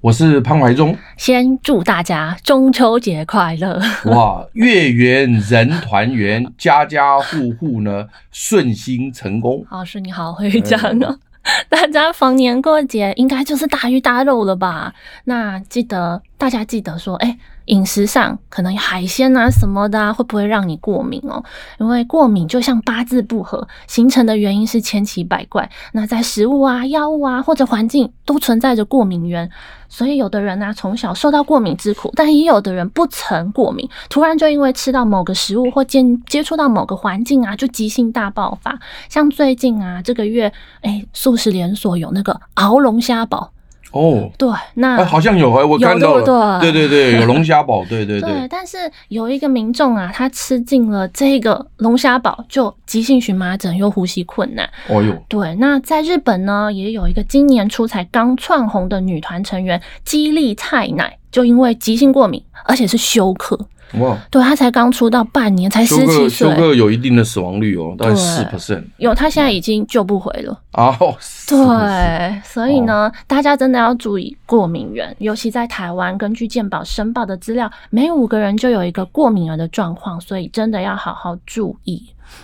我是潘怀忠。先祝大家中秋节快乐！哇，月圆人团圆，家家户户呢顺心成功。老师你好会讲哦。大家逢年过节应该就是大鱼大肉了吧？那记得大家记得说，哎、欸。饮食上可能海鲜啊什么的啊，会不会让你过敏哦？因为过敏就像八字不合，形成的原因是千奇百怪。那在食物啊、药物啊或者环境都存在着过敏源，所以有的人呢、啊、从小受到过敏之苦，但也有的人不曾过敏，突然就因为吃到某个食物或接接触到某个环境啊，就急性大爆发。像最近啊这个月，哎，素食连锁有那个熬龙虾堡。哦，对，那、欸、好像有哎，我看到了，对对对，有龙虾堡，对对对，对。但是有一个民众啊，他吃进了这个龙虾堡，就急性荨麻疹又呼吸困难。哦哟，对。那在日本呢，也有一个今年初才刚窜红的女团成员激励菜奶，就因为急性过敏，而且是休克。哇，对，他才刚出道半年，才十七岁，休克有一定的死亡率哦，大概四 percent。有，他现在已经救不回了。哦，对，所以呢，大家真的要注意过敏源，尤其在台湾，根据健保申报的资料，每五个人就有一个过敏儿的状况，所以真的要好好注意。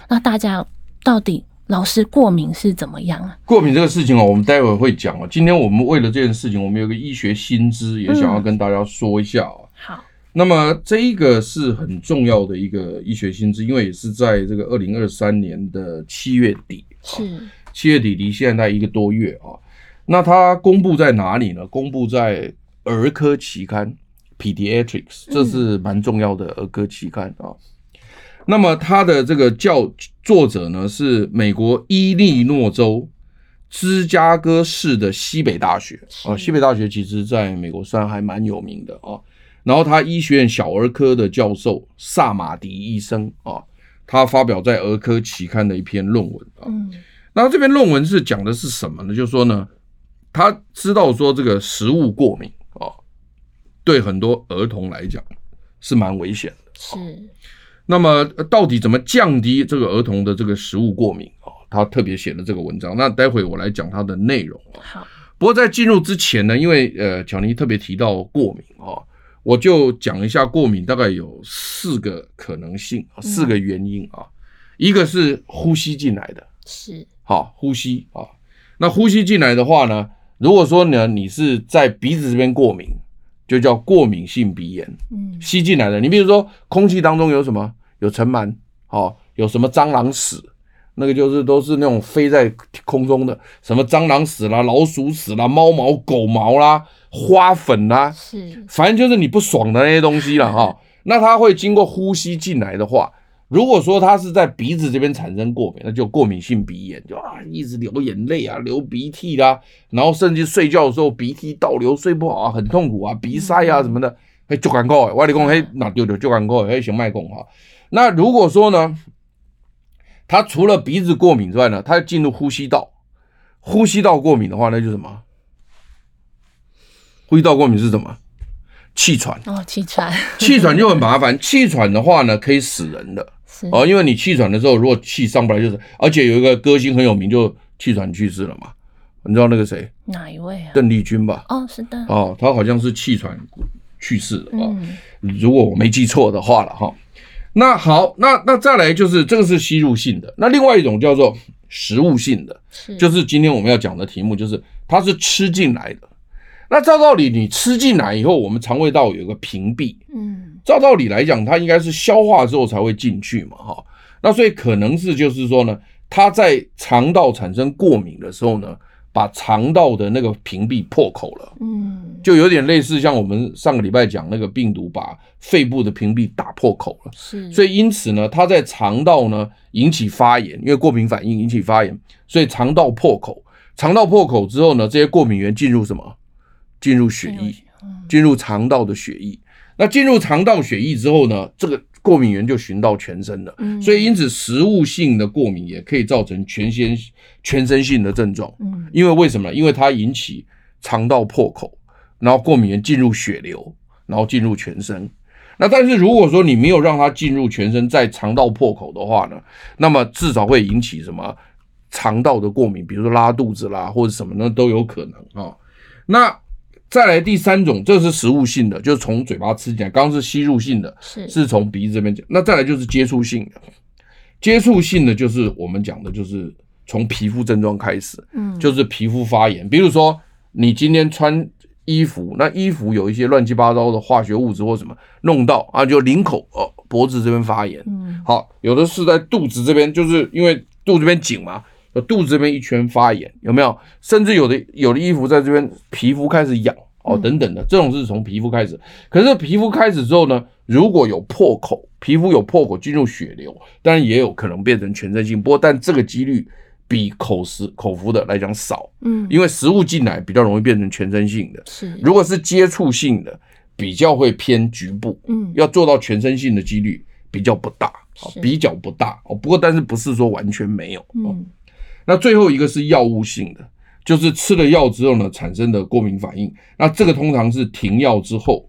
那大家到底老师过敏是怎么样啊？过敏这个事情哦，我们待会儿会讲哦。今天我们为了这件事情，我们有个医学新知，也想要跟大家说一下哦。好。那么这一个是很重要的一个医学新知，因为也是在这个二零二三年的七月底，是七月底离现在一个多月啊。那它公布在哪里呢？公布在儿科期刊 Pediatrics，这是蛮重要的儿科期刊啊。那么它的这个教作者呢是美国伊利诺州芝加哥市的西北大学啊。西北大学其实在美国算还蛮有名的啊。然后他医学院小儿科的教授萨马迪医生啊，他发表在儿科期刊的一篇论文啊。嗯，那这篇论文是讲的是什么呢？就是说呢，他知道说这个食物过敏啊，对很多儿童来讲是蛮危险的。是。那么到底怎么降低这个儿童的这个食物过敏啊？他特别写了这个文章。那待会我来讲它的内容啊。好。不过在进入之前呢，因为呃，巧妮特别提到过敏啊。我就讲一下过敏，大概有四个可能性，四个原因啊。一个是呼吸进来的，是好呼吸啊。那呼吸进来的话呢，如果说呢你是在鼻子这边过敏，就叫过敏性鼻炎。嗯，吸进来的，你比如说空气当中有什么？有尘螨，好，有什么蟑螂屎，那个就是都是那种飞在空中的，什么蟑螂屎啦、老鼠屎啦、猫毛、狗毛啦。花粉啊，是，反正就是你不爽的那些东西了哈。那它会经过呼吸进来的话，如果说它是在鼻子这边产生过敏，那就过敏性鼻炎，就啊一直流眼泪啊，流鼻涕啦，然后甚至睡觉的时候鼻涕倒流，睡不好啊，很痛苦啊，鼻塞啊什么的，哎就赶快，我跟你讲，嘿那丢丢就赶快，嘿行麦讲哈。那如果说呢，它除了鼻子过敏之外呢，它进入呼吸道，呼吸道过敏的话，那就什么？呼吸道过敏是什么？气喘哦，气喘，气喘就很麻烦。气喘的话呢，可以死人的哦，因为你气喘的时候，如果气上不来，就是。而且有一个歌星很有名，就气喘去世了嘛。你知道那个谁？哪一位啊？邓丽君吧？哦，是的。哦，他好像是气喘去世的啊，如果我没记错的话了哈。那好，那那再来就是这个是吸入性的，那另外一种叫做食物性的，就是今天我们要讲的题目，就是它是吃进来的。那照道理，你吃进来以后，我们肠胃道有个屏蔽，嗯，照道理来讲，它应该是消化之后才会进去嘛，哈。那所以可能是就是说呢，它在肠道产生过敏的时候呢，把肠道的那个屏蔽破口了，嗯，就有点类似像我们上个礼拜讲那个病毒把肺部的屏蔽打破口了，是。所以因此呢，它在肠道呢引起发炎，因为过敏反应引起发炎，所以肠道破口，肠道破口之后呢，这些过敏原进入什么？进入血液，进入肠道的血液。那进入肠道血液之后呢，这个过敏源就循到全身了。嗯，所以因此食物性的过敏也可以造成全身全身性的症状。嗯，因为为什么？因为它引起肠道破口，然后过敏源进入血流，然后进入全身。那但是如果说你没有让它进入全身，在肠道破口的话呢，那么至少会引起什么肠道的过敏，比如说拉肚子啦，或者什么呢都有可能啊、哦。那再来第三种，这是食物性的，就是从嘴巴吃进来。刚刚是吸入性的，是是从鼻子这边讲。那再来就是接触性的，接触性的就是我们讲的，就是从皮肤症状开始，嗯，就是皮肤发炎。比如说你今天穿衣服，那衣服有一些乱七八糟的化学物质或什么弄到啊，就领口哦，脖子这边发炎，嗯，好，有的是在肚子这边，就是因为肚子这边紧嘛。肚子这边一圈发炎有没有？甚至有的有的衣服在这边皮肤开始痒哦，等等的，这种是从皮肤开始。可是皮肤开始之后呢，如果有破口，皮肤有破口进入血流，当然也有可能变成全身性。不过但这个几率比口食口服的来讲少，嗯，因为食物进来比较容易变成全身性的。是，如果是接触性的，比较会偏局部，嗯，要做到全身性的几率比较不大，比较不大哦。不过但是不是说完全没有，嗯。那最后一个是药物性的，就是吃了药之后呢，产生的过敏反应。那这个通常是停药之后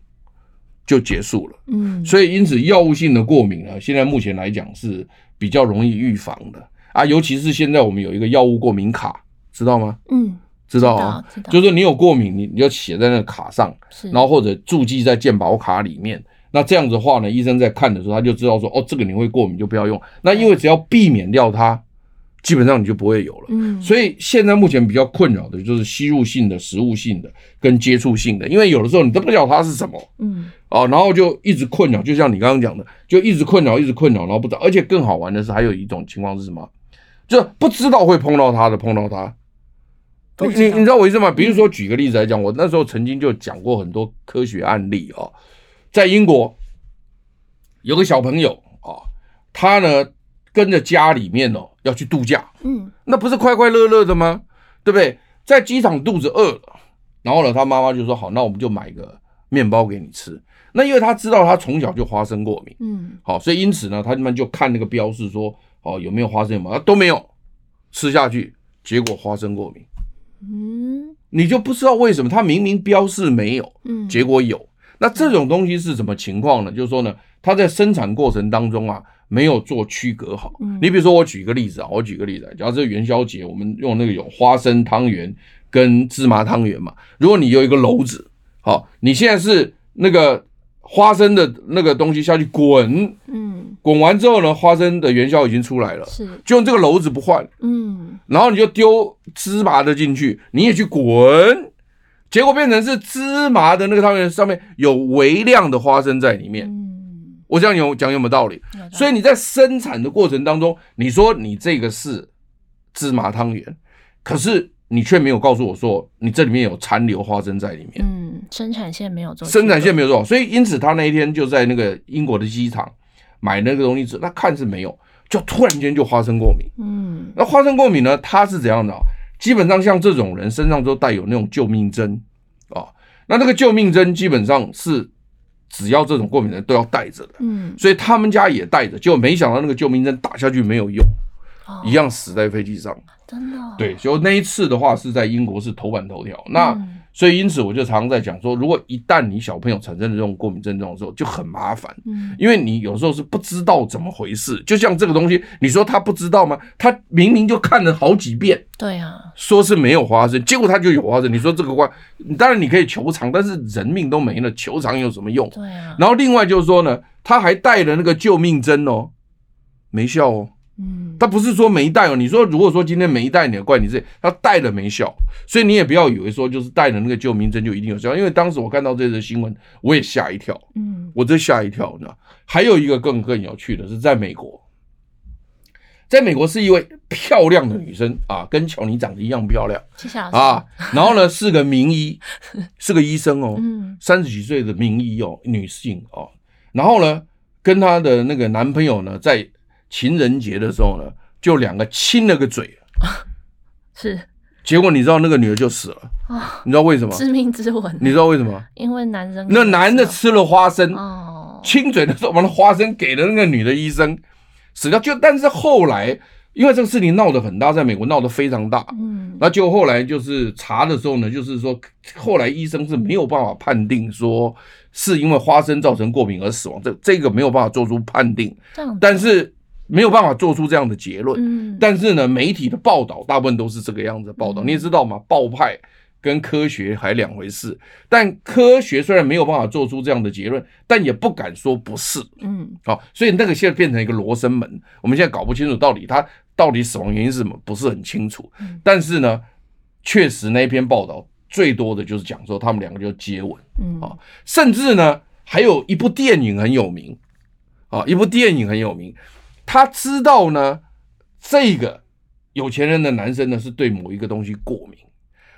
就结束了。嗯，所以因此药物性的过敏呢，现在目前来讲是比较容易预防的啊。尤其是现在我们有一个药物过敏卡，知道吗？嗯，知道啊，就是你有过敏，你你就写在那个卡上，然后或者注记在健保卡里面。那这样子的话呢，医生在看的时候他就知道说，哦，这个你会过敏就不要用。那因为只要避免掉它。基本上你就不会有了，嗯，所以现在目前比较困扰的就是吸入性的、食物性的跟接触性的，因为有的时候你都不知道它是什么，嗯，哦，然后就一直困扰，就像你刚刚讲的，就一直困扰，一直困扰，然后不知道，而且更好玩的是还有一种情况是什么？就不知道会碰到它的，碰到它，你你你知道我意思吗？比如说举个例子来讲，我那时候曾经就讲过很多科学案例啊，在英国有个小朋友啊，他呢。跟着家里面哦要去度假，嗯，那不是快快乐乐的吗？对不对？在机场肚子饿了，然后呢，他妈妈就说好，那我们就买个面包给你吃。那因为他知道他从小就花生过敏，嗯，好，所以因此呢，他们就看那个标示说哦有没有花生嘛，都没有，吃下去结果花生过敏，嗯，你就不知道为什么他明明标示没有，嗯，结果有。那这种东西是什么情况呢？就是说呢，他在生产过程当中啊。没有做区隔好。你比如说，我举个例子啊，我举个例子，假设元宵节，我们用那个有花生汤圆跟芝麻汤圆嘛。如果你有一个篓子，好，你现在是那个花生的那个东西下去滚，嗯，滚完之后呢，花生的元宵已经出来了，是，就用这个篓子不换，嗯，然后你就丢芝麻的进去，你也去滚，结果变成是芝麻的那个汤圆上面有微量的花生在里面。我这样有讲有没有道理？所以你在生产的过程当中，你说你这个是芝麻汤圆，可是你却没有告诉我说你这里面有残留花生在里面。嗯，生产线没有做，生产线没有做好，所以因此他那一天就在那个英国的机场买那个东西吃，那看是没有，就突然间就花生过敏。嗯，那花生过敏呢，它是怎样的？基本上像这种人身上都带有那种救命针啊，那那个救命针基本上是。只要这种过敏的人都要带着的，嗯，所以他们家也带着，结果没想到那个救命针打下去没有用，哦、一样死在飞机上，真的、哦，对，就那一次的话是在英国是头版头条，那。嗯所以，因此我就常常在讲说，如果一旦你小朋友产生了这种过敏症状的时候，就很麻烦，嗯，因为你有时候是不知道怎么回事。就像这个东西，你说他不知道吗？他明明就看了好几遍，对啊，说是没有花生，结果他就有花生。你说这个话，当然你可以求偿，但是人命都没了，求偿有什么用？对啊。然后另外就是说呢，他还带了那个救命针哦，没效哦。嗯，他不是说没带哦。你说如果说今天没带，你的怪你自己，他带了没效，所以你也不要以为说就是带了那个救命针就一定有效。因为当时我看到这则新闻，我也吓一跳。嗯，我真吓一跳呢。还有一个更更有趣的是，在美国，在美国是一位漂亮的女生啊，跟乔尼长得一样漂亮。谢谢老师啊。然后呢，是个名医，是个医生哦，嗯，三十几岁的名医哦，女性哦。然后呢，跟她的那个男朋友呢，在情人节的时候呢，就两个亲了个嘴，是结果你知道那个女的就死了啊？你知道为什么？致命之吻。你知道为什么？因为男人那男的吃了花生哦，亲嘴的时候把那花生给了那个女的医生，死掉。就但是后来。因为这个事情闹得很大，在美国闹得非常大。嗯，那就后来就是查的时候呢，就是说后来医生是没有办法判定说是因为花生造成过敏而死亡，这这个没有办法做出判定。但是没有办法做出这样的结论。嗯，但是呢，媒体的报道大部分都是这个样子的报道。你也知道嘛，报派。跟科学还两回事，但科学虽然没有办法做出这样的结论，但也不敢说不是。嗯，好，所以那个现在变成一个罗生门，我们现在搞不清楚到底他到底死亡原因是什么，不是很清楚。但是呢，确实那篇报道最多的就是讲说他们两个就接吻。嗯，啊，甚至呢还有一部电影很有名，啊，一部电影很有名，他知道呢这个有钱人的男生呢是对某一个东西过敏。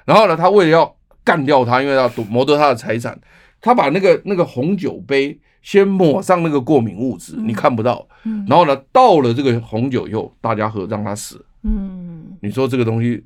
然后呢，他为了要干掉他，因为要夺夺他的财产，他把那个那个红酒杯先抹上那个过敏物质，你看不到。然后呢，倒了这个红酒以后，大家喝，让他死。嗯，你说这个东西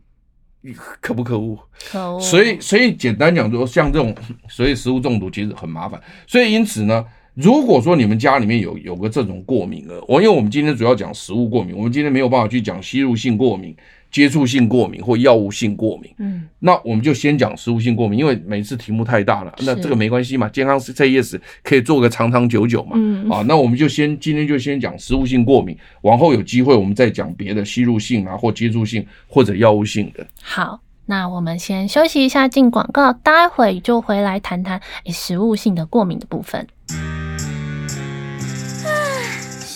可不可恶？可恶。所以，所以简单讲说，像这种所以食物中毒其实很麻烦。所以因此呢，如果说你们家里面有有个这种过敏了，我因为我们今天主要讲食物过敏，我们今天没有办法去讲吸入性过敏。接触性过敏或药物性过敏，嗯，那我们就先讲食物性过敏，因为每次题目太大了，那这个没关系嘛，健康 Say Yes 可以做个长长久久嘛，嗯啊，那我们就先今天就先讲食物性过敏，往后有机会我们再讲别的吸入性啊或接触性或者药物性的。好，那我们先休息一下进广告，待会就回来谈谈诶食物性的过敏的部分。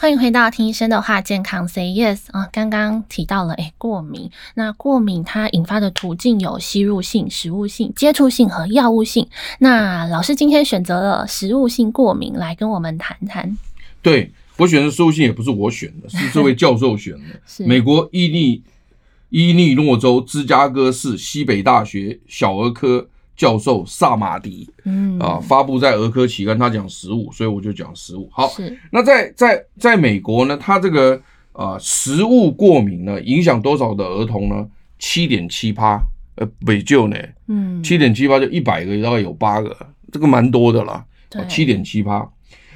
欢迎回到听医生的话，健康 Say Yes 啊！刚刚提到了，诶，过敏。那过敏它引发的途径有吸入性、食物性、接触性和药物性。那老师今天选择了食物性过敏来跟我们谈谈。对，我选的食物性也不是我选的，是这位教授选的。是美国伊利伊利诺州芝加哥市西北大学小儿科。教授萨马迪，嗯啊，发布在儿科期刊，他讲食物，所以我就讲食物。好，那在在在美国呢，他这个啊食物过敏呢，影响多少的儿童呢？七点七趴，呃，北就呢，嗯，七点七趴就一百个大概有八个，这个蛮多的啦，七点七趴。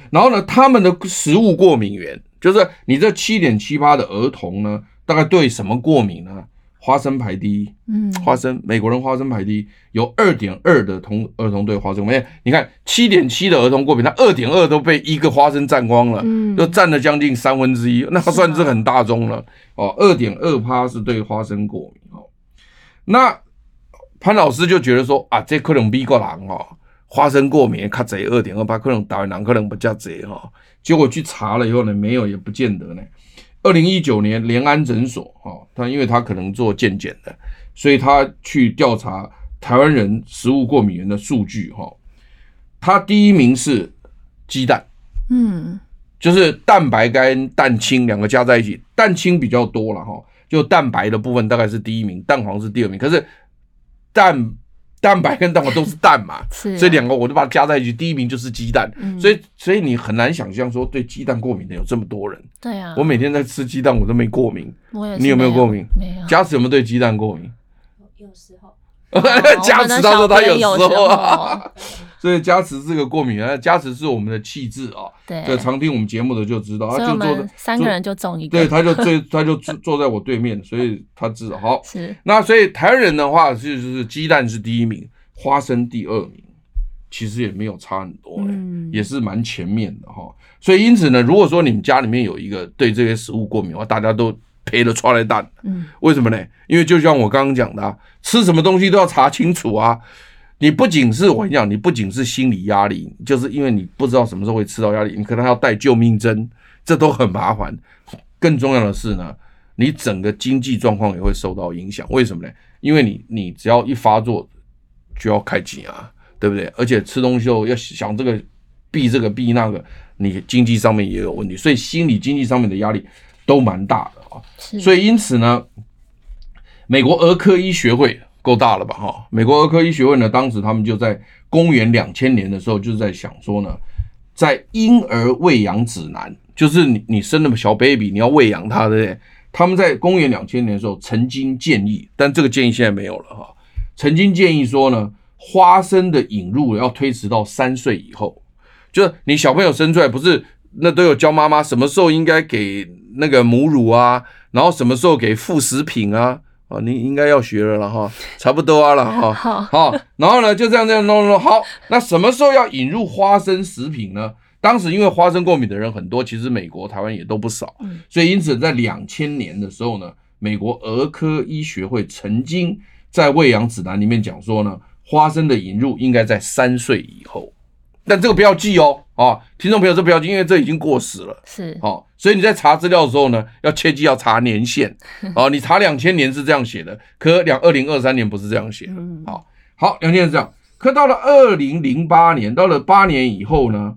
然后呢，他们的食物过敏源，就是你这七点七趴的儿童呢，大概对什么过敏呢？花生排第一，嗯，花生，美国人花生排第一，有二点二的童儿童对花生过敏。你看七点七的儿童过敏，他二点二都被一个花生占光了，嗯，就占了将近三分之一，那算是很大宗了哦。二点二趴是对花生过敏哦。那潘老师就觉得说啊，这可能美国人哦，花生过敏较贼，二点二趴可能台湾人可能不叫贼哈。结果去查了以后呢，没有也不见得呢。二零一九年，联安诊所，哈，他因为他可能做健检的，所以他去调查台湾人食物过敏源的数据，哈，他第一名是鸡蛋，嗯，就是蛋白跟蛋清两个加在一起，蛋清比较多了，哈，就蛋白的部分大概是第一名，蛋黄是第二名，可是蛋。蛋白跟蛋黄都是蛋嘛，所以两个我都把它加在一起，第一名就是鸡蛋，嗯、所以所以你很难想象说对鸡蛋过敏的有这么多人。对啊，我每天在吃鸡蛋，我都没过敏。我也，你有没有过敏？没有。家慈有没有对鸡蛋过敏？有时候。家慈他说他有时候啊。所以加持这个过敏啊，加持是我们的气质啊。对，常听我们节目的就知道，他就坐三个人就中一个。对，他就最 他就坐坐在我对面，所以他知道。好，是那所以台湾人的话，就是鸡蛋是第一名，花生第二名，其实也没有差很多，嗯，也是蛮前面的哈。所以因此呢，如果说你们家里面有一个对这些食物过敏的话，大家都赔了出来蛋。嗯，为什么呢？因为就像我刚刚讲的啊，吃什么东西都要查清楚啊。你不仅是我跟你讲，你不仅是心理压力，就是因为你不知道什么时候会吃到压力，你可能还要带救命针，这都很麻烦。更重要的是呢，你整个经济状况也会受到影响。为什么呢？因为你你只要一发作就要开紧啊，对不对？而且吃东西后要想这个避这个避那个，你经济上面也有问题，所以心理经济上面的压力都蛮大的啊。所以因此呢，美国儿科医学会够大了吧？哈，美国儿科医学会呢，当时他们就在公元两千年的时候，就是在想说呢，在婴儿喂养指南，就是你你生那么小 baby，你要喂养他，对不对？他们在公元两千年的时候曾经建议，但这个建议现在没有了哈。曾经建议说呢，花生的引入要推迟到三岁以后，就是你小朋友生出来不是那都有教妈妈什么时候应该给那个母乳啊，然后什么时候给副食品啊，啊，你应该要学了了哈，差不多啊了 哈，好，然后呢就这样这样弄弄好，那什么时候要引入花生食品呢？当时因为花生过敏的人很多，其实美国、台湾也都不少，所以因此在两千年的时候呢，美国儿科医学会曾经在喂养指南里面讲说呢，花生的引入应该在三岁以后，但这个不要记哦，啊，听众朋友这不要记，因为这已经过时了，是，哦，所以你在查资料的时候呢，要切记要查年限，啊，你查两千年是这样写的，可两二零二三年不是这样写的，好，好，两千年是这样，可到了二零零八年，到了八年以后呢？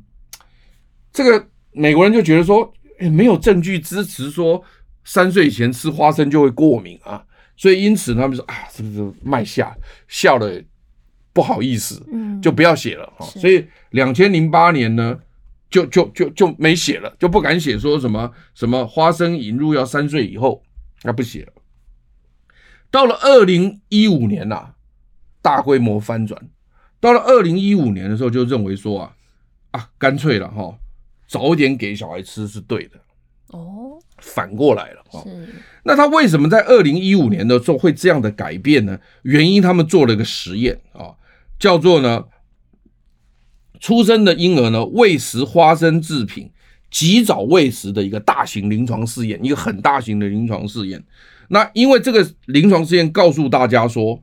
这个美国人就觉得说，诶，没有证据支持说三岁以前吃花生就会过敏啊，所以因此他们说啊，是不是卖下笑了，不好意思，嗯，就不要写了哈。所以两千零八年呢，就就就就没写了，就不敢写说什么什么花生引入要三岁以后，那不写了。到了二零一五年呐、啊，大规模翻转。到了二零一五年的时候，就认为说啊啊，干脆了哈。早点给小孩吃是对的哦，反过来了哈。那他为什么在二零一五年的时候会这样的改变呢？原因他们做了一个实验啊，叫做呢，出生的婴儿呢喂食花生制品，及早喂食的一个大型临床试验，一个很大型的临床试验。那因为这个临床试验告诉大家说，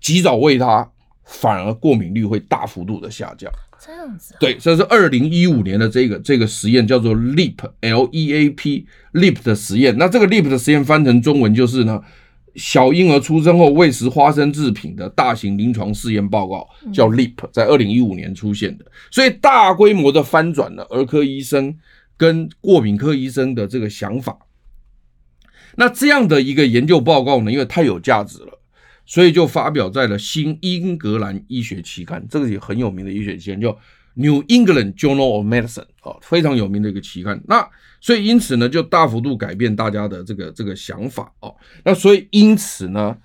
及早喂它，反而过敏率会大幅度的下降。这样子，对，这是二零一五年的这个这个实验，叫做 LEAP L E A P LEAP 的实验。那这个 LEAP 的实验翻成中文就是呢，小婴儿出生后喂食花生制品的大型临床试验报告，叫 LEAP，在二零一五年出现的。所以大规模的翻转了儿科医生跟过敏科医生的这个想法。那这样的一个研究报告呢，因为太有价值了。所以就发表在了《新英格兰医学期刊》，这个也很有名的医学期刊，叫《New England Journal of Medicine》啊，非常有名的一个期刊。那所以因此呢，就大幅度改变大家的这个这个想法哦。那所以因此呢，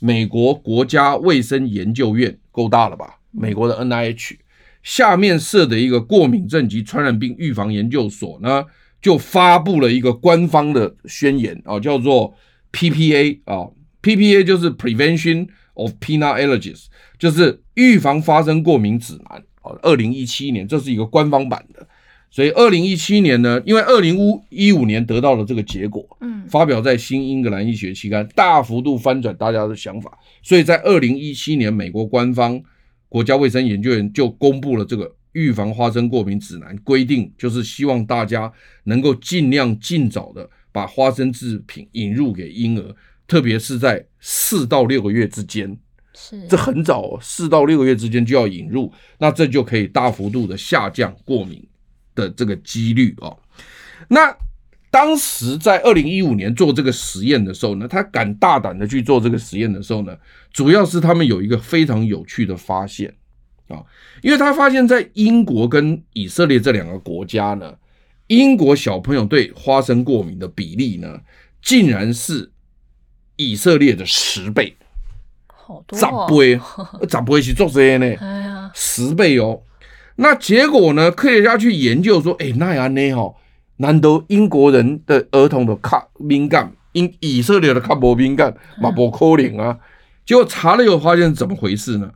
美国国家卫生研究院够大了吧？美国的 NIH 下面设的一个过敏症及传染病预防研究所呢，就发布了一个官方的宣言啊，叫做 PPA 啊。PPA 就是 Prevention of Peanut Allergies，就是预防发生过敏指南。哦，二零一七年这是一个官方版的，所以二零一七年呢，因为二零一五年得到了这个结果，嗯，发表在《新英格兰医学期刊》，大幅度翻转大家的想法，所以在二零一七年，美国官方国家卫生研究院就公布了这个预防花生过敏指南，规定就是希望大家能够尽量尽早的把花生制品引入给婴儿。特别是在四到六个月之间，是。这很早哦，四到六个月之间就要引入，那这就可以大幅度的下降过敏的这个几率哦。那当时在二零一五年做这个实验的时候呢，他敢大胆的去做这个实验的时候呢，主要是他们有一个非常有趣的发现啊，因为他发现，在英国跟以色列这两个国家呢，英国小朋友对花生过敏的比例呢，竟然是。以色列的十倍，好多，十倍，十倍是做谁呢？哎呀，十倍哦。那结果呢？科学家去研究说，哎，那样呢？哈，难得英国人的儿童的卡敏感，因以色列的卡不敏感，嘛不可能啊？结果查了以后发现怎么回事呢？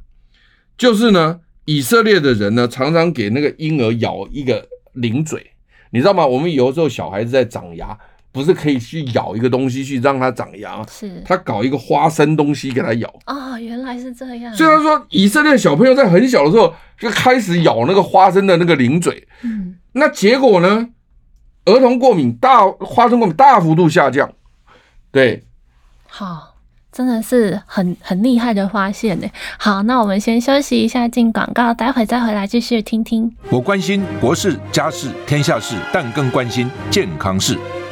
就是呢，以色列的人呢，常常给那个婴儿咬一个零嘴，你知道吗？我们有时候小孩子在长牙。不是可以去咬一个东西去让它长牙，是他搞一个花生东西给它咬啊、哦，原来是这样。虽然说以色列小朋友在很小的时候就开始咬那个花生的那个零嘴，嗯，那结果呢，儿童过敏大花生过敏大幅度下降，对，好，真的是很很厉害的发现呢。好，那我们先休息一下，进广告，待会再回来继续听听。我关心国事、家事、天下事，但更关心健康事。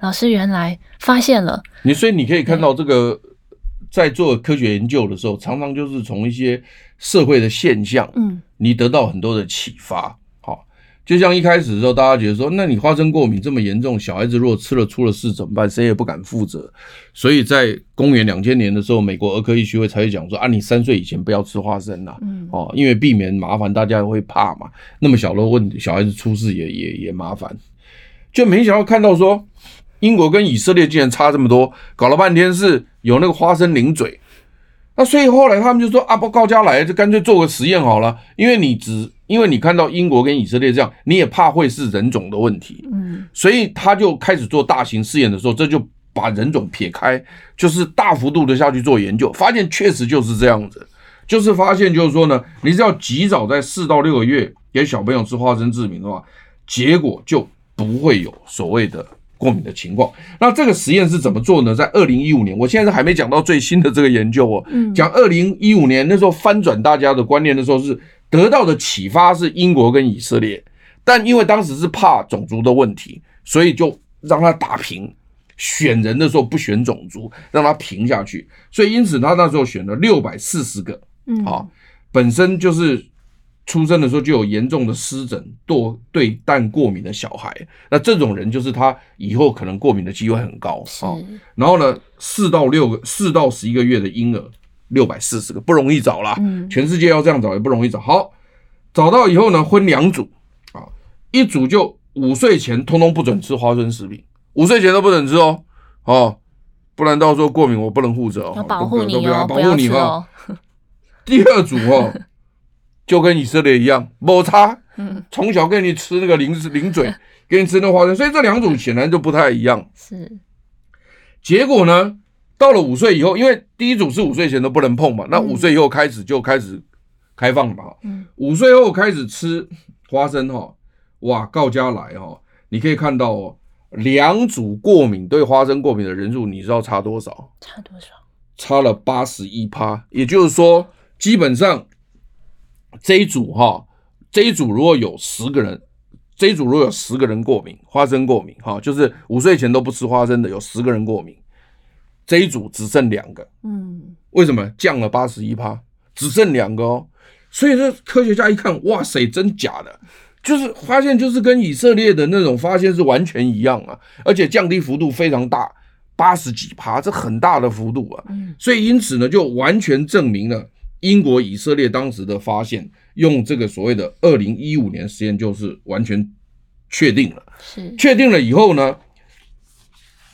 老师原来发现了你，所以你可以看到这个。在做科学研究的时候，常常就是从一些社会的现象，嗯，你得到很多的启发。好，就像一开始的时候，大家觉得说，那你花生过敏这么严重，小孩子如果吃了出了事怎么办？谁也不敢负责。所以在公元两千年的时候，美国儿科医学会才会讲说，啊，你三岁以前不要吃花生呐，嗯，哦，因为避免麻烦，大家会怕嘛。那么小的问题，小孩子出事也也也麻烦。就没想到看到说，英国跟以色列竟然差这么多，搞了半天是。有那个花生零嘴，那所以后来他们就说啊，不高家来，就干脆做个实验好了。因为你只因为你看到英国跟以色列这样，你也怕会是人种的问题，嗯，所以他就开始做大型试验的时候，这就把人种撇开，就是大幅度的下去做研究，发现确实就是这样子，就是发现就是说呢，你只要及早在四到六个月给小朋友吃花生制品的话，结果就不会有所谓的。过敏的情况，那这个实验是怎么做呢？在二零一五年，我现在还没讲到最新的这个研究哦。讲二零一五年那时候翻转大家的观念的时候，是得到的启发是英国跟以色列，但因为当时是怕种族的问题，所以就让他打平，选人的时候不选种族，让他平下去。所以因此他那时候选了六百四十个，嗯，啊，本身就是。出生的时候就有严重的湿疹、对对蛋过敏的小孩，那这种人就是他以后可能过敏的机会很高啊。然后呢，四到六个、四到十一个月的婴儿，六百四十个，不容易找啦。全世界要这样找也不容易找。好，找到以后呢，分两组啊，一组就五岁前通通不准吃花生食品，五岁前都不准吃哦，哦，不然到时候过敏我不能负责哦。要保护你哦，保护你哦。第二组哦。就跟以色列一样，没差，从小给你吃那个零零嘴，给你吃那个花生，所以这两种显然就不太一样。是，结果呢，到了五岁以后，因为第一组是五岁前都不能碰嘛，那五岁以后开始就开始开放嘛。嗯，五岁后开始吃花生哈，哇，告家来哈，你可以看到哦，两组过敏对花生过敏的人数，你知道差多少？差多少？差了八十一趴，也就是说，基本上。这一组哈，这一组如果有十个人，这一组如果有十个人过敏，花生过敏哈，就是五岁前都不吃花生的，有十个人过敏，这一组只剩两个，嗯，为什么？降了八十一趴，只剩两个哦？所以说科学家一看，哇塞，真假的，就是发现就是跟以色列的那种发现是完全一样啊，而且降低幅度非常大，八十几趴，这很大的幅度啊，所以因此呢，就完全证明了。英国、以色列当时的发现，用这个所谓的二零一五年实验，就是完全确定了。是确定了以后呢，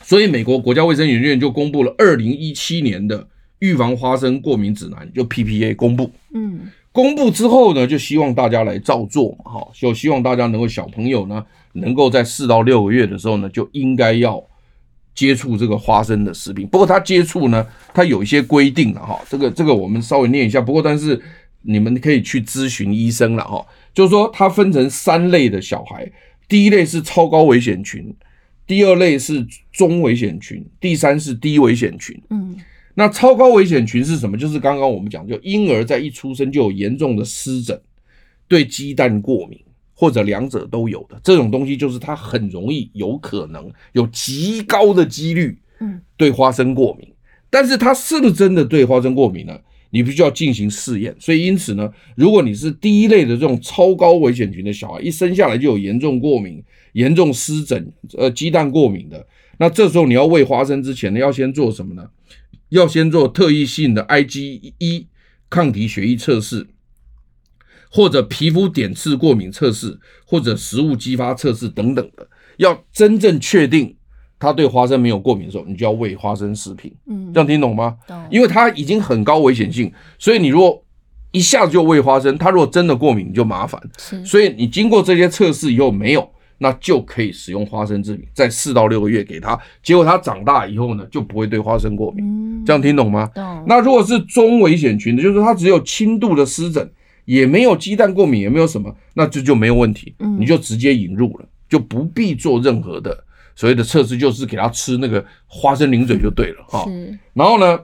所以美国国家卫生研究院就公布了二零一七年的预防花生过敏指南，就 PPA 公布。嗯，公布之后呢，就希望大家来照做嘛，哈，就希望大家能够小朋友呢，能够在四到六个月的时候呢，就应该要。接触这个花生的食品，不过他接触呢，他有一些规定了哈。这个这个我们稍微念一下，不过但是你们可以去咨询医生了哈。就是说，它分成三类的小孩，第一类是超高危险群，第二类是中危险群，第三是低危险群。嗯，那超高危险群是什么？就是刚刚我们讲，就婴儿在一出生就有严重的湿疹，对鸡蛋过敏。或者两者都有的这种东西，就是它很容易有可能有极高的几率，嗯，对花生过敏。但是它是不是真的对花生过敏呢？你必须要进行试验。所以因此呢，如果你是第一类的这种超高危险群的小孩，一生下来就有严重过敏、严重湿疹、呃鸡蛋过敏的，那这时候你要喂花生之前呢，要先做什么呢？要先做特异性的 IgE 抗体血液测试。或者皮肤点刺过敏测试，或者食物激发测试等等的，要真正确定他对花生没有过敏的时候，你就要喂花生食品。嗯，这样听懂吗？懂。因为它已经很高危险性，所以你如果一下子就喂花生，它如果真的过敏，你就麻烦。是。所以你经过这些测试以后没有，那就可以使用花生制品，在四到六个月给它，结果它长大以后呢，就不会对花生过敏。嗯，这样听懂吗？懂。那如果是中危险群的，就是它只有轻度的湿疹，也没有鸡蛋过敏，也没有什么，那这就，就没有问题。嗯，你就直接引入了，就不必做任何的。所谓的测试就是给他吃那个花生零嘴就对了哈。然后呢，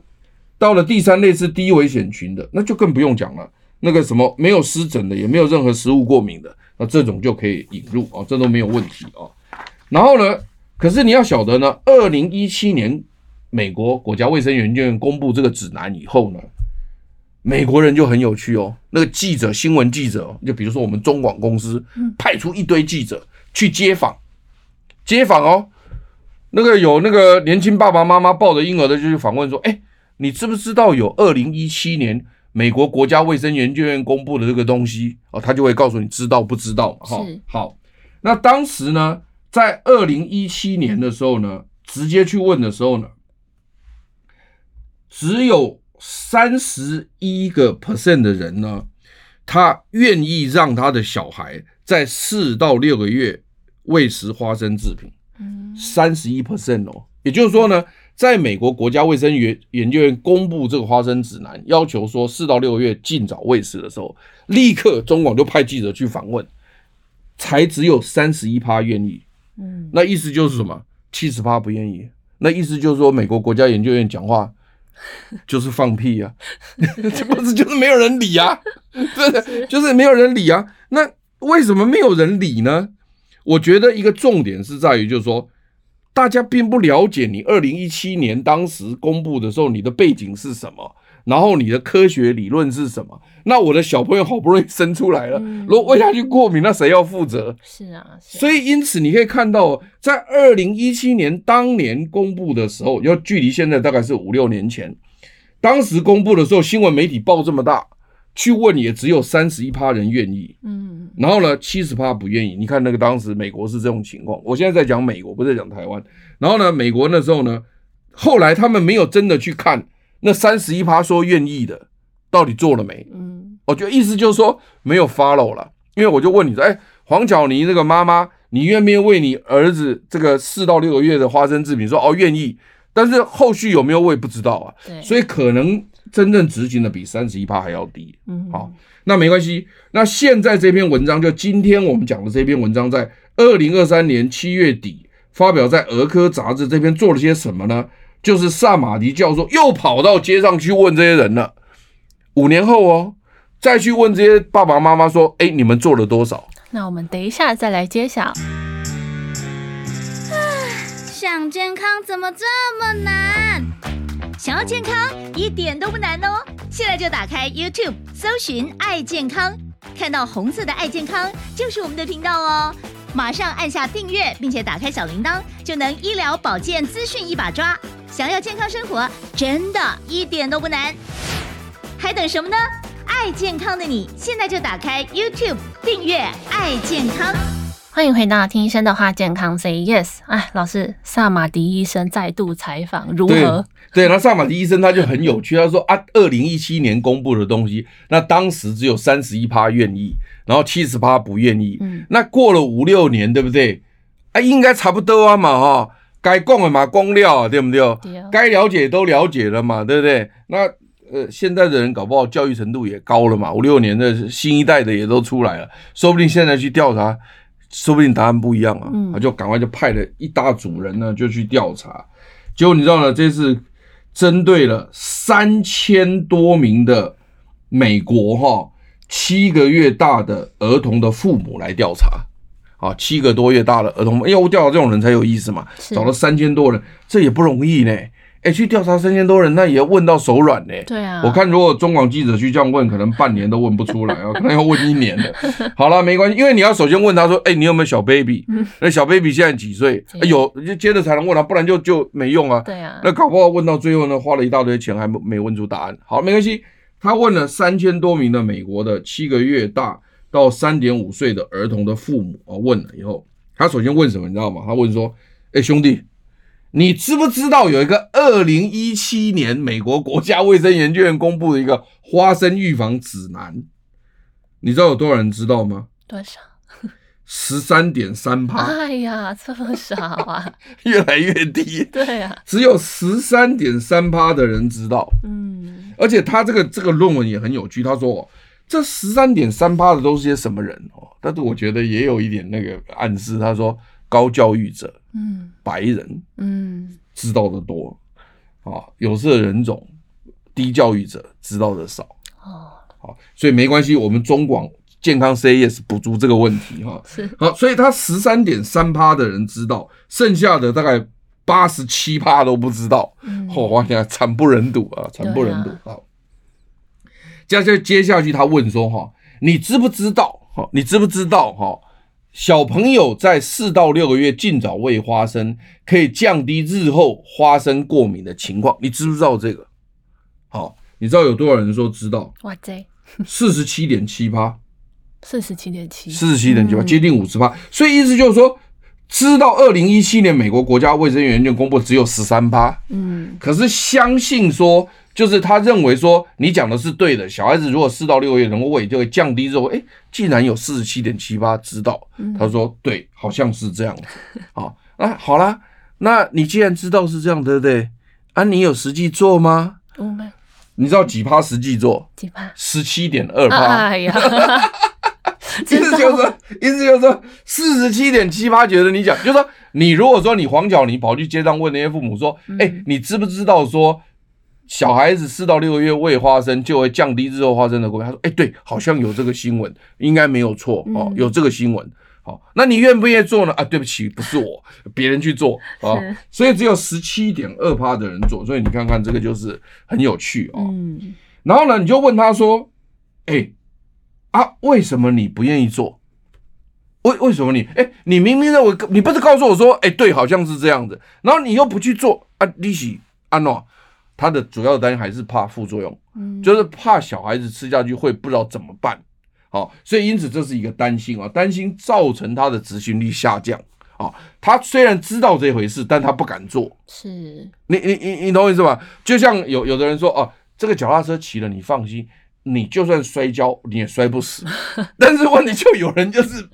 到了第三类是低危险群的，那就更不用讲了。那个什么没有湿疹的，也没有任何食物过敏的，那这种就可以引入啊，这都没有问题啊。然后呢，可是你要晓得呢，二零一七年美国国家卫生研究院公布这个指南以后呢，美国人就很有趣哦。那个记者，新闻记者，就比如说我们中广公司派出一堆记者去街访。街访哦，那个有那个年轻爸爸妈妈抱着婴儿的就去访问说：“哎，你知不知道有二零一七年美国国家卫生研究院公布的这个东西？”哦，他就会告诉你知道不知道嘛。哈，好。那当时呢，在二零一七年的时候呢，直接去问的时候呢，只有三十一个 percent 的人呢，他愿意让他的小孩在四到六个月。喂食花生制品，三十一 percent 哦，也就是说呢，在美国国家卫生研研究院公布这个花生指南，要求说四到六个月尽早喂食的时候，立刻中广就派记者去访问，才只有三十一趴愿意，嗯，那意思就是什么？七十趴不愿意，那意思就是说美国国家研究院讲话 就是放屁呀、啊，这不是就是没有人理啊，真的就是没有人理啊，那为什么没有人理呢？我觉得一个重点是在于，就是说，大家并不了解你二零一七年当时公布的时候，你的背景是什么，然后你的科学理论是什么。那我的小朋友好不容易生出来了，如果喂下去过敏，那谁要负责？是啊，所以因此你可以看到，在二零一七年当年公布的时候，要距离现在大概是五六年前，当时公布的时候，新闻媒体报这么大。去问也只有三十一趴人愿意，嗯，然后呢，七十趴不愿意。你看那个当时美国是这种情况，我现在在讲美国，不是在讲台湾。然后呢，美国那时候呢，后来他们没有真的去看那三十一趴说愿意的到底做了没，嗯，我觉得意思就是说没有 follow 了。因为我就问你说，哎，黄巧妮那个妈妈，你愿不愿意为你儿子这个四到六个月的花生制品？说哦愿意，但是后续有没有我也不知道啊，对，所以可能。真正执行的比三十一趴还要低，嗯，好，那没关系。那现在这篇文章，就今天我们讲的这篇文章，在二零二三年七月底发表在《儿科杂志》这边做了些什么呢？就是萨马迪教授又跑到街上去问这些人了。五年后哦，再去问这些爸爸妈妈说：“哎，你们做了多少？”那我们等一下再来揭晓。想健康怎么这么难？想要健康一点都不难哦！现在就打开 YouTube，搜寻“爱健康”，看到红色的“爱健康”就是我们的频道哦。马上按下订阅，并且打开小铃铛，就能医疗保健资讯一把抓。想要健康生活，真的一点都不难，还等什么呢？爱健康的你，现在就打开 YouTube 订阅“爱健康”。欢迎回到听医生的话，健康 Say Yes。哎，老师，萨马迪医生再度采访，如何？对，那萨马迪医生他就很有趣，他说啊，二零一七年公布的东西，那当时只有三十一趴愿意，然后七十趴不愿意。嗯，那过了五六年，对不对？啊，应该差不多啊嘛，哈，该讲的嘛讲了，对不对？该了解都了解了嘛，对不对？那呃，现在的人搞不好教育程度也高了嘛，五六年的新一代的也都出来了，说不定现在去调查。说不定答案不一样啊，他就赶快就派了一大组人呢，就去调查。结果你知道呢，这次针对了三千多名的美国哈七个月大的儿童的父母来调查，啊，七个多月大的儿童，因为我调查这种人才有意思嘛，找了三千多人，这也不容易呢。哎，去调查三千多人，那也要问到手软呢。对啊，我看如果中广记者去这样问，可能半年都问不出来啊，可能要问一年的。好了，没关系，因为你要首先问他说，哎，你有没有小 baby？那小 baby 现在几岁？有，就接着才能问他，不然就就没用啊。对啊，那搞不好问到最后呢，花了一大堆钱还没问出答案。好，没关系，他问了三千多名的美国的七个月大到三点五岁的儿童的父母啊，问了以后，他首先问什么，你知道吗？他问说，哎，兄弟。你知不知道有一个二零一七年美国国家卫生研究院公布的一个花生预防指南？你知道有多少人知道吗？多少？十三点三趴。哎呀，这么少啊！越来越低。对啊，只有十三点三趴的人知道。嗯，而且他这个这个论文也很有趣，他说这十三点三趴的都是些什么人哦？但是我觉得也有一点那个暗示，他说高教育者，嗯，白人，嗯，知道的多，啊，有色人种，低教育者知道的少。哦，好，所以没关系，我们中广。健康 say yes 补足这个问题哈，是好，所以他十三点三趴的人知道，剩下的大概八十七趴都不知道，哦，哇，你看惨不忍睹啊，惨不忍睹。好，接下接下去他问说哈，你知不知道哈？你知不知道哈？小朋友在四到六个月尽早喂花生，可以降低日后花生过敏的情况。你知不知道这个？好，你知道有多少人说知道？哇塞，四十七点七八。四十七点七，四十七点七八，接近五十趴。所以意思就是说，知道二零一七年美国国家卫生研究院公布只有十三趴，嗯，可是相信说，就是他认为说你讲的是对的，小孩子如果四到六个月能够喂，就会降低之后，哎，竟然有四十七点七八知道，他说对，好像是这样子，好，那好啦，那你既然知道是这样，对不对？啊，你有实际做吗？你知道几趴实际做？几趴？十七点二趴。哎呀。意思就是说，意思就是说，四十七点七八觉得你讲，就是说，你如果说你黄角，你跑去街上问那些父母说，哎、欸，你知不知道说，小孩子四到六个月喂花生就会降低日后花生的过敏？他说，哎、欸，对，好像有这个新闻，应该没有错哦，有这个新闻。好，那你愿不愿意做呢？啊，对不起，不是我，别人去做啊，所以只有十七点二趴的人做，所以你看看这个就是很有趣哦。嗯，然后呢，你就问他说，哎、欸。啊，为什么你不愿意做？为为什么你？哎，你明明认为你不是告诉我说，哎，对，好像是这样子，然后你又不去做啊？利息安诺，他的主要的担心还是怕副作用，嗯，就是怕小孩子吃下去会不知道怎么办。好，所以因此这是一个担心啊，担心造成他的执行力下降啊。他虽然知道这回事，但他不敢做。是，你你你你懂我意思吧？就像有有的人说，哦，这个脚踏车骑了，你放心。你就算摔跤，你也摔不死。但是问题就有人就是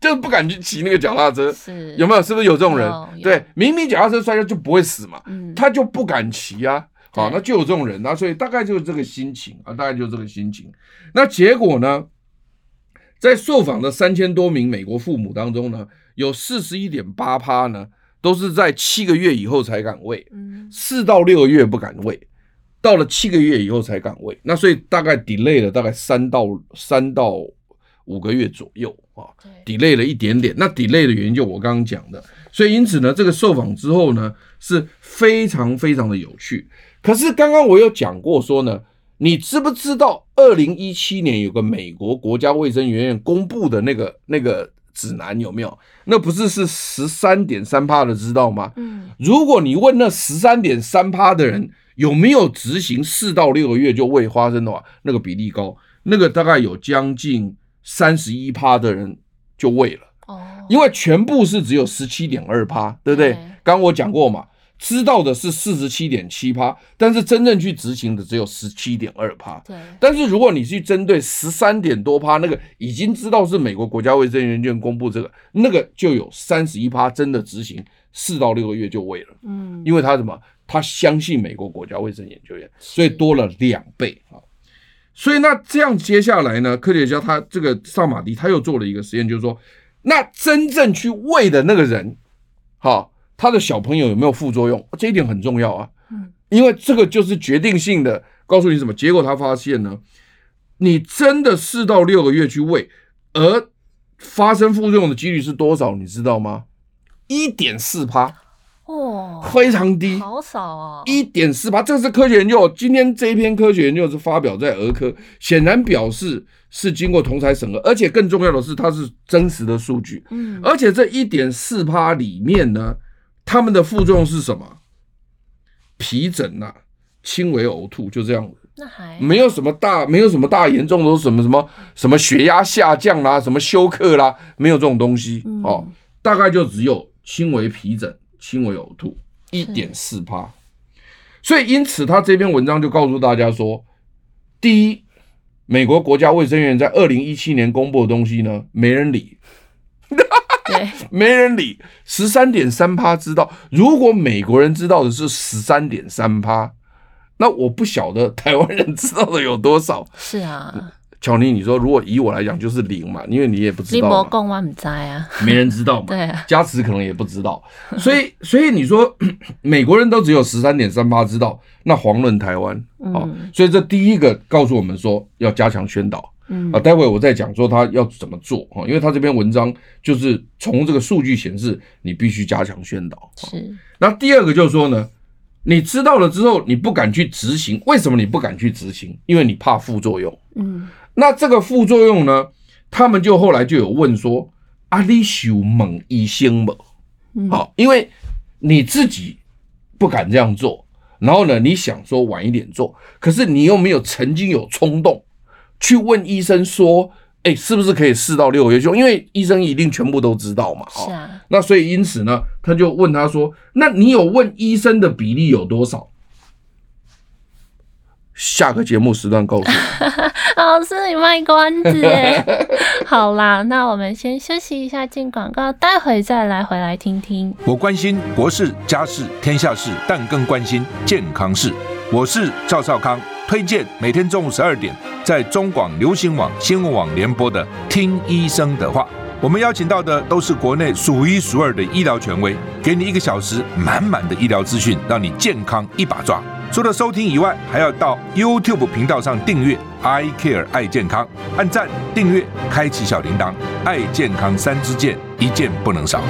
就是不敢去骑那个脚踏车，是有没有？是不是有这种人？对，明明脚踏车摔跤就不会死嘛，嗯、他就不敢骑啊。好，那就有这种人，那所以大概就是这个心情啊，大概就是这个心情。那结果呢，在受访的三千多名美国父母当中呢，有四十一点八趴呢，都是在七个月以后才敢喂，四到六个月不敢喂。到了七个月以后才岗位，那所以大概 delay 了大概三到三到五个月左右啊，delay 了一点点。那 delay 的原因就我刚刚讲的，所以因此呢，这个受访之后呢是非常非常的有趣。可是刚刚我有讲过说呢，你知不知道二零一七年有个美国国家卫生研究院公布的那个那个指南有没有？那不是是十三点三趴的知道吗？嗯，如果你问那十三点三趴的人。有没有执行四到六个月就喂花生的话，那个比例高，那个大概有将近三十一趴的人就喂了。哦，因为全部是只有十七点二趴，对不对？刚刚我讲过嘛，知道的是四十七点七趴，但是真正去执行的只有十七点二趴。对，但是如果你去针对十三点多趴，那个已经知道是美国国家卫生研究院公布这个，那个就有三十一趴真的执行四到六个月就喂了。嗯，因为他什么？他相信美国国家卫生研究院，所以多了两倍啊！所以那这样接下来呢，科学家他这个萨马迪他又做了一个实验，就是说，那真正去喂的那个人，哈，他的小朋友有没有副作用？这一点很重要啊，嗯，因为这个就是决定性的，告诉你什么结果？他发现呢，你真的四到六个月去喂，而发生副作用的几率是多少？你知道吗？一点四趴。哦，非常低，好少啊，一点四八，这是科学研究。今天这一篇科学研究是发表在儿科，显然表示是经过同侪审核，而且更重要的是它是真实的数据。嗯，而且这一点四趴里面呢，他们的副作用是什么？皮疹呐、啊，轻微呕吐，就这样。那还没有什么大，没有什么大严重的，什么什么什么血压下降啦，什么休克啦，没有这种东西哦。大概就只有轻微皮疹。轻微呕吐，一点四趴。所以因此他这篇文章就告诉大家说，第一，美国国家卫生院在二零一七年公布的东西呢，没人理。对，没人理，十三点三趴知道。如果美国人知道的是十三点三趴，那我不晓得台湾人知道的有多少。是啊，乔尼，你说如果以我来讲就是零嘛，因为你也不知道。你没讲我不知啊，没人知道嘛。对啊，加持可能也不知道，所以所以你说美国人都只有十三点三趴知道，那遑论台湾。好，所以这第一个告诉我们说要加强宣导。嗯啊，待会我再讲说他要怎么做哈，因为他这篇文章就是从这个数据显示，你必须加强宣导。是。那第二个就是说呢，你知道了之后，你不敢去执行，为什么你不敢去执行？因为你怕副作用。嗯。那这个副作用呢，他们就后来就有问说，阿里修猛医生不？好，因为你自己不敢这样做，然后呢，你想说晚一点做，可是你又没有曾经有冲动。去问医生说：“哎、欸，是不是可以四到六个月就？因为医生一定全部都知道嘛。是啊。那所以因此呢，他就问他说：‘那你有问医生的比例有多少？’下个节目时段告诉我。老师，你卖关子哎。好啦，那我们先休息一下，进广告，待会再来回来听听。我关心国事、家事、天下事，但更关心健康事。我是赵少康。推荐每天中午十二点在中广流行网、新闻网联播的《听医生的话》，我们邀请到的都是国内数一数二的医疗权威，给你一个小时满满的医疗资讯，让你健康一把抓。除了收听以外，还要到 YouTube 频道上订阅 “I Care 爱健康”，按赞、订阅、开启小铃铛，爱健康三支箭，一件不能少。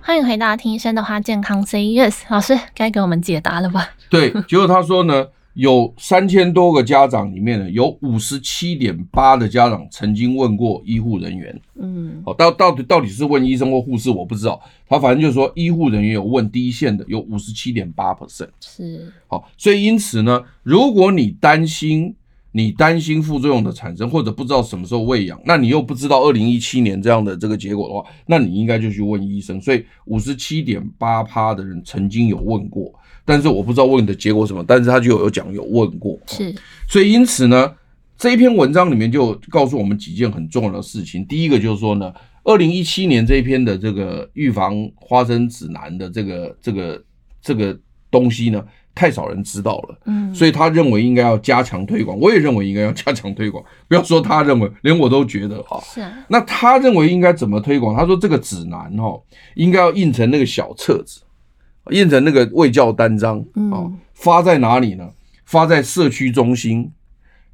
欢迎回到《听医生的话》，健康 Say Yes，老师该给我们解答了吧？对，结果他说呢。有三千多个家长里面呢，有五十七点八的家长曾经问过医护人员。嗯，好，到到底到底是问医生或护士，我不知道。他反正就是说，医护人员有问第一线的有五十七点八 percent。是，好，所以因此呢，如果你担心你担心副作用的产生，或者不知道什么时候喂养，那你又不知道二零一七年这样的这个结果的话，那你应该就去问医生。所以五十七点八趴的人曾经有问过。但是我不知道问的结果什么，但是他就有讲有问过，是，所以因此呢，这一篇文章里面就告诉我们几件很重要的事情。第一个就是说呢，二零一七年这一篇的这个预防花生指南的这个这个这个东西呢，太少人知道了，嗯，所以他认为应该要加强推广。我也认为应该要加强推广，不要说他认为，连我都觉得啊，是啊。那他认为应该怎么推广？他说这个指南哈，应该要印成那个小册子。印成那个卫教单张，啊，发在哪里呢？发在社区中心，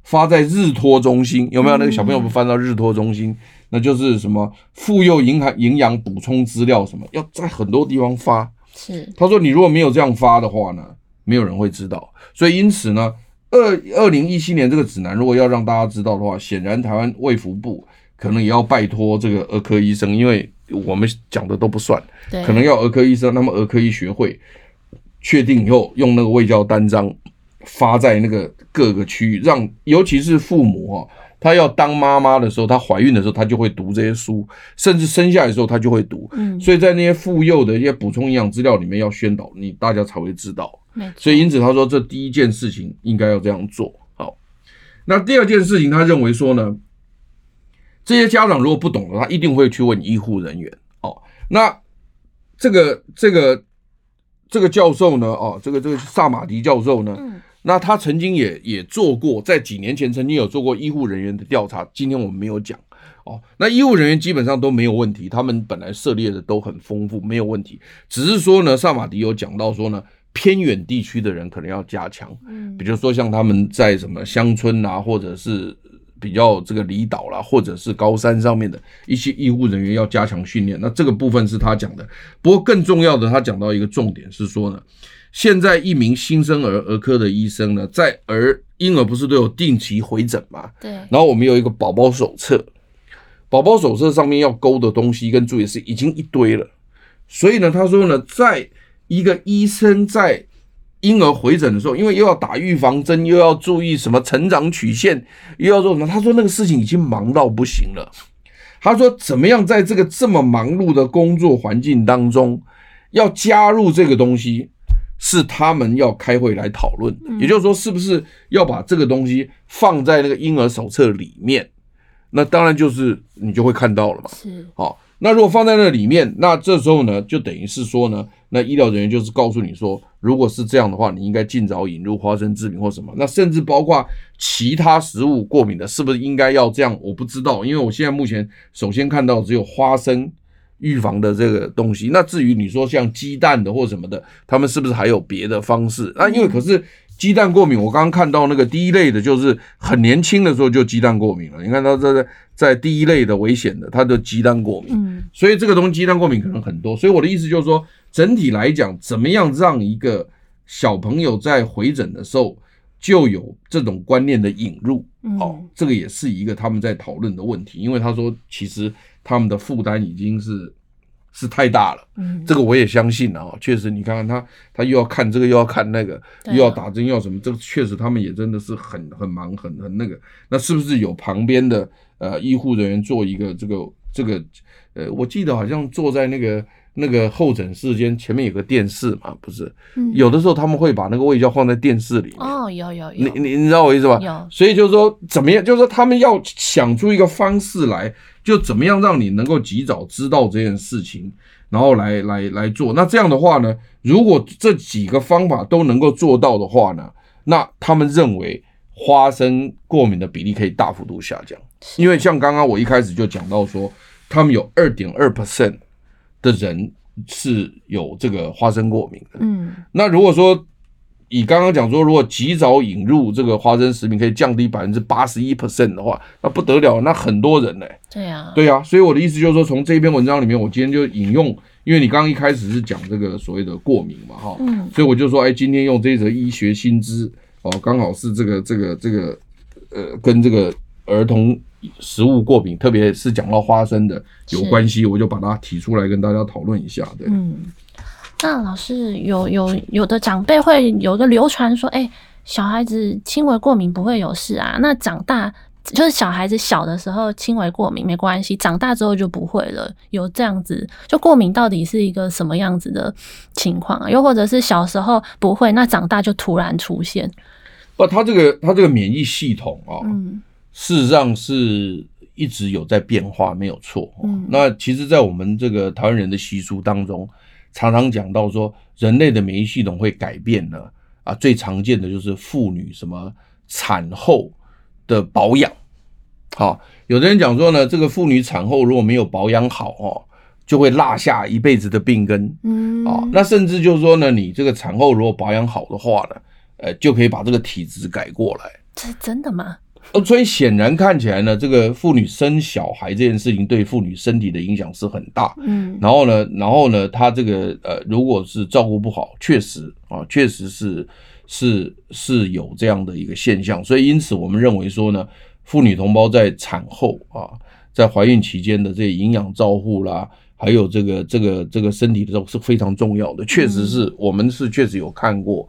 发在日托中心，有没有？那个小朋友不翻到日托中心，那就是什么妇幼营养营养补充资料什么，要在很多地方发。是，他说你如果没有这样发的话呢，没有人会知道。所以因此呢，二二零一七年这个指南如果要让大家知道的话，显然台湾卫福部可能也要拜托这个儿科医生，因为。我们讲的都不算，可能要儿科医生，那么儿科医学会确定以后，用那个卫教单张发在那个各个区域，让尤其是父母哈，他要当妈妈的时候，他怀孕的时候，他就会读这些书，甚至生下来的时候，他就会读。嗯，所以在那些妇幼的一些补充营养资料里面要宣导，你大家才会知道。所以因此他说，这第一件事情应该要这样做。好，那第二件事情，他认为说呢？这些家长如果不懂的话，他一定会去问医护人员。哦，那这个这个这个教授呢？哦，这个这个萨马迪教授呢？嗯，那他曾经也也做过，在几年前曾经有做过医护人员的调查。今天我们没有讲。哦，那医护人员基本上都没有问题，他们本来涉猎的都很丰富，没有问题。只是说呢，萨马迪有讲到说呢，偏远地区的人可能要加强。嗯，比如说像他们在什么乡村啊，或者是。比较这个离岛啦，或者是高山上面的一些医护人员要加强训练，那这个部分是他讲的。不过更重要的，他讲到一个重点是说呢，现在一名新生儿儿科的医生呢，在儿婴儿不是都有定期回诊吗？对。然后我们有一个宝宝手册，宝宝手册上面要勾的东西跟注意事已经一堆了，所以呢，他说呢，在一个医生在。婴儿回诊的时候，因为又要打预防针，又要注意什么成长曲线，又要做什么？他说那个事情已经忙到不行了。他说怎么样在这个这么忙碌的工作环境当中，要加入这个东西，是他们要开会来讨论的。也就是说，是不是要把这个东西放在那个婴儿手册里面？那当然就是你就会看到了嘛。是，好。那如果放在那里面，那这时候呢，就等于是说呢，那医疗人员就是告诉你说，如果是这样的话，你应该尽早引入花生制品或什么。那甚至包括其他食物过敏的，是不是应该要这样？我不知道，因为我现在目前首先看到只有花生预防的这个东西。那至于你说像鸡蛋的或什么的，他们是不是还有别的方式？那因为可是。鸡蛋过敏，我刚刚看到那个第一类的，就是很年轻的时候就鸡蛋过敏了。你看他在在第一类的危险的，他的鸡蛋过敏。嗯，所以这个东西鸡蛋过敏可能很多。所以我的意思就是说，整体来讲，怎么样让一个小朋友在回诊的时候就有这种观念的引入？好，这个也是一个他们在讨论的问题。因为他说，其实他们的负担已经是。是太大了，嗯，这个我也相信啊，确实，你看看他，他又要看这个，又要看那个，又要打针，又要什么，这个确实他们也真的是很很忙，很很那个。那是不是有旁边的呃医护人员做一个这个这个呃，我记得好像坐在那个那个候诊室间前面有个电视嘛，不是？嗯，有的时候他们会把那个卫教放在电视里面。哦，有有有，你你你知道我意思吧？有。所以就是说怎么样？就是说他们要想出一个方式来。就怎么样让你能够及早知道这件事情，然后来来来做。那这样的话呢，如果这几个方法都能够做到的话呢，那他们认为花生过敏的比例可以大幅度下降。因为像刚刚我一开始就讲到说，他们有二点二 percent 的人是有这个花生过敏的。嗯，那如果说。以刚刚讲说，如果及早引入这个花生食品，可以降低百分之八十一 percent 的话，那不得了，那很多人呢、欸。对呀，对呀，所以我的意思就是说，从这篇文章里面，我今天就引用，因为你刚刚一开始是讲这个所谓的过敏嘛，哈，嗯，所以我就说，哎，今天用这一则医学新知，哦，刚好是这个这个这个，呃，跟这个儿童食物过敏，特别是讲到花生的有关系，我就把它提出来跟大家讨论一下，对，嗯。那老师有有有的长辈会有个流传说，哎、欸，小孩子轻微过敏不会有事啊。那长大就是小孩子小的时候轻微过敏没关系，长大之后就不会了。有这样子，就过敏到底是一个什么样子的情况啊？又或者是小时候不会，那长大就突然出现？不，他这个他这个免疫系统啊，嗯，事实上是一直有在变化，没有错。嗯，那其实，在我们这个台湾人的习俗当中。常常讲到说，人类的免疫系统会改变呢，啊，最常见的就是妇女什么产后的保养，好，有的人讲说呢，这个妇女产后如果没有保养好哦，就会落下一辈子的病根，嗯，啊，那甚至就是说呢，你这个产后如果保养好的话呢，呃，就可以把这个体质改过来，这是真的吗？呃，所以显然看起来呢，这个妇女生小孩这件事情对妇女身体的影响是很大。嗯，然后呢，然后呢，她这个呃，如果是照顾不好，确实啊，确实是是是有这样的一个现象。所以因此，我们认为说呢，妇女同胞在产后啊，在怀孕期间的这些营养照护啦，还有这个这个这个身体的照顾是非常重要的。确实是我们是确实有看过。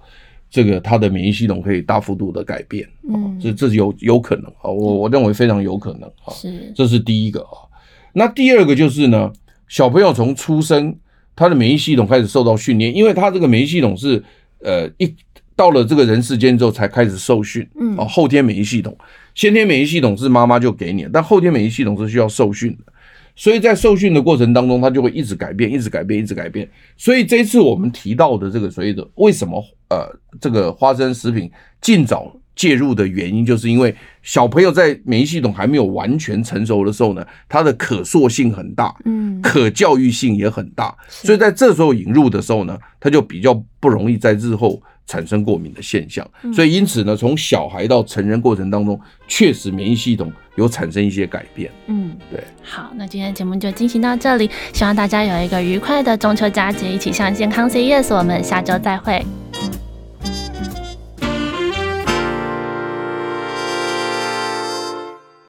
这个他的免疫系统可以大幅度的改变，嗯，这这是有有可能啊，我我认为非常有可能啊，是，这是第一个啊。那第二个就是呢，小朋友从出生，他的免疫系统开始受到训练，因为他这个免疫系统是呃一到了这个人世间之后才开始受训，嗯，啊，后天免疫系统，先天免疫系统是妈妈就给你，但后天免疫系统是需要受训的。所以在受训的过程当中，它就会一直改变，一直改变，一直改变。所以这一次我们提到的这个所谓的为什么呃这个花生食品尽早介入的原因，就是因为小朋友在免疫系统还没有完全成熟的时候呢，它的可塑性很大，嗯，可教育性也很大。所以在这时候引入的时候呢，它就比较不容易在日后产生过敏的现象。所以因此呢，从小孩到成人过程当中，确实免疫系统。有产生一些改变，嗯，对。好，那今天的节目就进行到这里，希望大家有一个愉快的中秋佳节，一起向健康 say yes，我们下周再会。